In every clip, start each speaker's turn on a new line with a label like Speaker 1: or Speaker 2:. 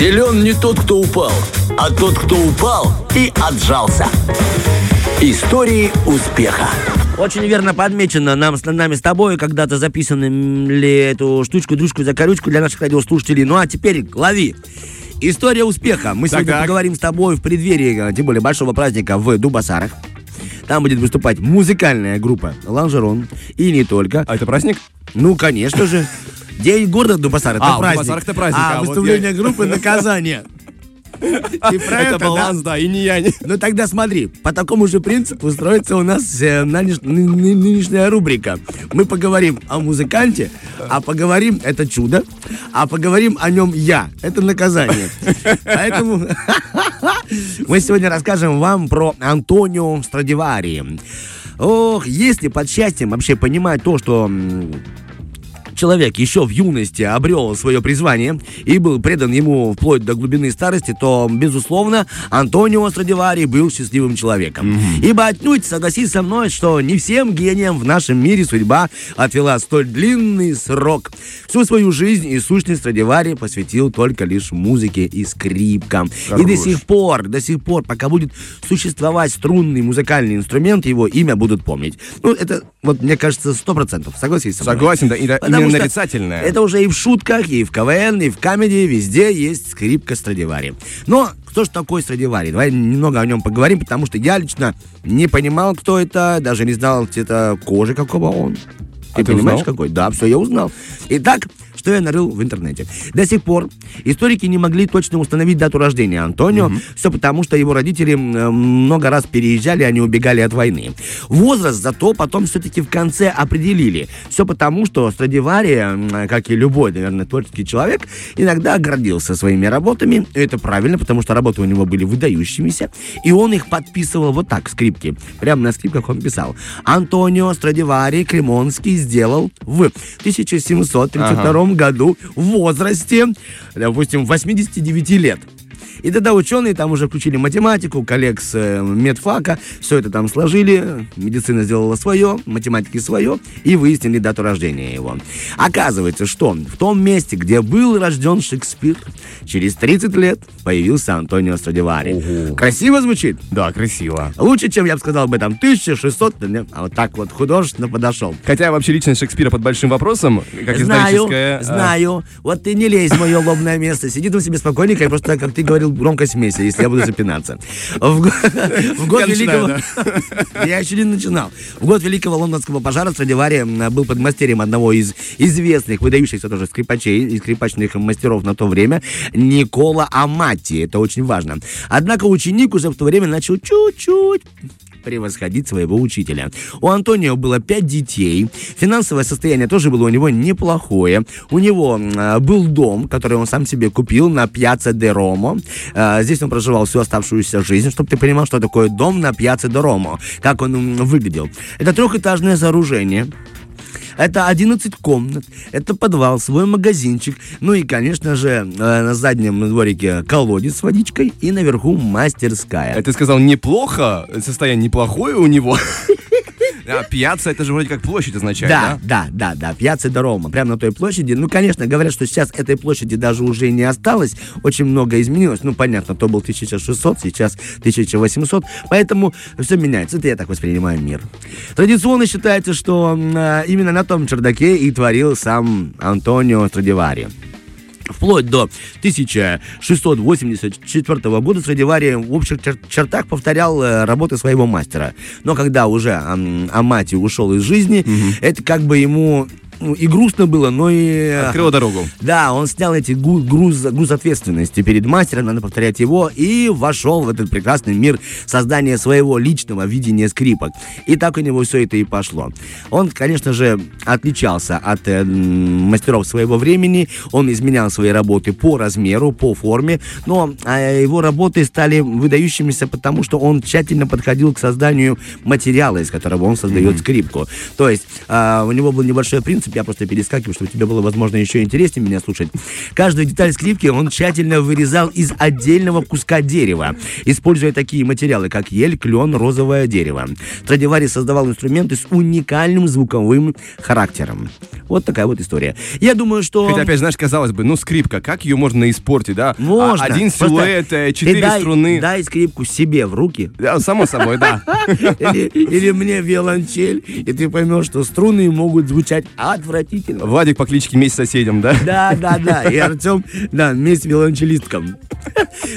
Speaker 1: Силен не тот, кто упал, а тот, кто упал и отжался. Истории успеха.
Speaker 2: Очень верно подмечено нам с нами с тобой когда-то записанным эту штучку, дружку, закорючку для наших радиослушателей. Ну а теперь лови. История успеха. Мы
Speaker 3: Так,
Speaker 2: сегодня
Speaker 3: так.
Speaker 2: поговорим с тобой в преддверии, э, тем более, большого праздника в Дубасарах. Там будет выступать музыкальная группа «Ланжерон». И не только.
Speaker 3: А это праздник?
Speaker 2: Ну, конечно же. День города Дубасар, это
Speaker 3: А,
Speaker 2: праздник.
Speaker 3: Дубасарах это праздник,
Speaker 2: А,
Speaker 3: а вот
Speaker 2: выступление
Speaker 3: я-
Speaker 2: группы наказание. Ты про
Speaker 3: Это
Speaker 2: да?
Speaker 3: баланс, да, и не я. не-
Speaker 2: Ну тогда смотри, по такому же принципу строится у нас э, нынеш- ны- ны- нынешняя рубрика. Мы поговорим о музыканте, а поговорим это чудо, а поговорим о нем я. Это наказание. Поэтому мы сегодня расскажем вам про Антонио Страдивари. Ох, если под счастьем вообще понимать то, что человек еще в юности обрел свое призвание и был предан ему вплоть до глубины старости, то, безусловно, Антонио Страдивари был счастливым человеком. Ибо отнюдь, согласись со мной, что не всем гениям в нашем мире судьба отвела столь длинный срок. Всю свою жизнь и сущность Страдивари посвятил только лишь музыке и скрипкам. И до
Speaker 3: Хорош.
Speaker 2: сих пор, до сих пор, пока будет существовать струнный музыкальный инструмент, его имя будут помнить. Ну, это, вот, мне кажется, сто процентов. Согласись со мной?
Speaker 3: Согласен, да, и
Speaker 2: Потому
Speaker 3: именно
Speaker 2: что
Speaker 3: нарицательное.
Speaker 2: Это уже и в шутках, и в КВН, и в комедии, везде есть скрипка Страдивари. Но кто же такой Страдивари? Давай немного о нем поговорим, потому что я лично не понимал, кто это, даже не знал цвета кожи, какого он. Ты
Speaker 3: А ты
Speaker 2: понимаешь,
Speaker 3: узнал?
Speaker 2: какой? Да, все, я узнал. Итак, что я нарыл в интернете. До сих пор историки не могли точно установить дату рождения Антонио. Все потому, что его родители м, много раз переезжали, они убегали от войны. Возраст зато потом все-таки в конце определили. Все потому, что Страдивари, м, как и любой, наверное, творческий человек, иногда гордился своими работами. И это правильно, потому что работы у него были выдающимися. И он их подписывал вот так, скрипки. Прямо на скрипках он писал. Антонио Страдивари Кремонский сделал в 1732 году в возрасте, допустим, 89 лет. И тогда ученые там уже включили математику, коллег с э, медфака, все это там сложили, медицина сделала свое, математики свое, и выяснили дату рождения его. Оказывается, что в том месте, где был рожден Шекспир, через 30 лет появился Антонио Страдивари.
Speaker 3: Ого.
Speaker 2: Красиво звучит?
Speaker 3: Да, красиво.
Speaker 2: Лучше, чем я бы сказал бы там 1600, да, а вот так вот художественно подошел.
Speaker 3: Хотя вообще личность Шекспира под большим вопросом, как
Speaker 2: знаю,
Speaker 3: историческая. а,
Speaker 2: знаю. Вот ты не лезь в мое лобное место. Сиди там себе спокойненько, и просто, как ты говорил, громко смейся, если я буду запинаться. В, в год
Speaker 3: Я начинаю,
Speaker 2: великого... Я еще не начинал. В год великого лондонского пожара Страдивари был подмастерьем одного из известных, выдающихся тоже скрипачей и скрипачных мастеров на то время, Никола Амати. Это очень важно. Однако ученик уже в то время начал чуть-чуть превосходить своего учителя. У Антонио было пять детей. Финансовое состояние тоже было у него неплохое. У него а, был дом, который он сам себе купил на Пьяце де Ромо. А, Здесь он проживал всю оставшуюся жизнь, чтобы ты понимал, что такое дом на Пьяце де Ромо, как он выглядел. Это трехэтажное сооружение. Это 11 комнат, это подвал, свой магазинчик, ну и, конечно же, э, на заднем дворике колодец с водичкой и наверху мастерская.
Speaker 3: а Ты сказал неплохо, состояние неплохое у него. А пьяца это же вроде как площадь означает,
Speaker 2: Да,
Speaker 3: да?
Speaker 2: да, да, да, Пьяцца де Рома, прямо на той площади. Ну, конечно, говорят, что сейчас этой площади даже уже не осталось, очень много изменилось. Ну, понятно, то был 1600, сейчас 1800, поэтому все меняется. Это я так воспринимаю мир. Традиционно считается, что а, именно на том чердаке и творил сам Антонио Страдивари. Вплоть до 1684 года Страдивари в общих чер- чертах повторял э, работы своего мастера. Но когда уже ам, Амати ушел из жизни, это как бы ему ну, и грустно было, но и... э,
Speaker 3: Открыла дорогу.
Speaker 2: Да, он снял эти груз, груз ответственности перед мастером, надо повторять его, и вошел в этот прекрасный мир создания своего личного видения скрипок. И так у него все это и пошло. Он, конечно же, отличался от э, мастеров своего времени, он изменял свои работы по размеру, по форме, но э, его работы стали выдающимися, потому что он тщательно подходил к созданию материала, из которого он создает скрипку. То есть э, у него был небольшой принцип, чтобы я просто перескакивал, чтобы тебе было, возможно, еще интереснее меня слушать. Каждую деталь скрипки он тщательно вырезал из отдельного куска дерева, используя такие материалы, как ель, клен, розовое дерево. Страдивари создавал инструменты с уникальным звуковым характером. Вот такая вот история. Я думаю, что...
Speaker 3: Хотя, опять, знаешь, казалось бы, ну, скрипка, как ее можно испортить, да? А
Speaker 2: Можно.
Speaker 3: Один силуэт, э,
Speaker 2: ты
Speaker 3: четыре
Speaker 2: дай-
Speaker 3: струны.
Speaker 2: Дай скрипку себе в руки,
Speaker 3: Да, само собой, да.
Speaker 2: или, мне виолончель, и ты поймешь, что струны могут звучать отвратительно.
Speaker 3: Владик по кличке Месть соседям, да?
Speaker 2: Да, да, да. И Артем, да, вместе виолончелистком.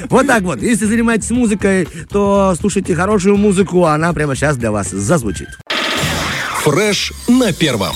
Speaker 2: Вот так вот. Если занимаетесь музыкой, то слушайте хорошую музыку, а она прямо сейчас для вас зазвучит.
Speaker 4: Фреш на первом.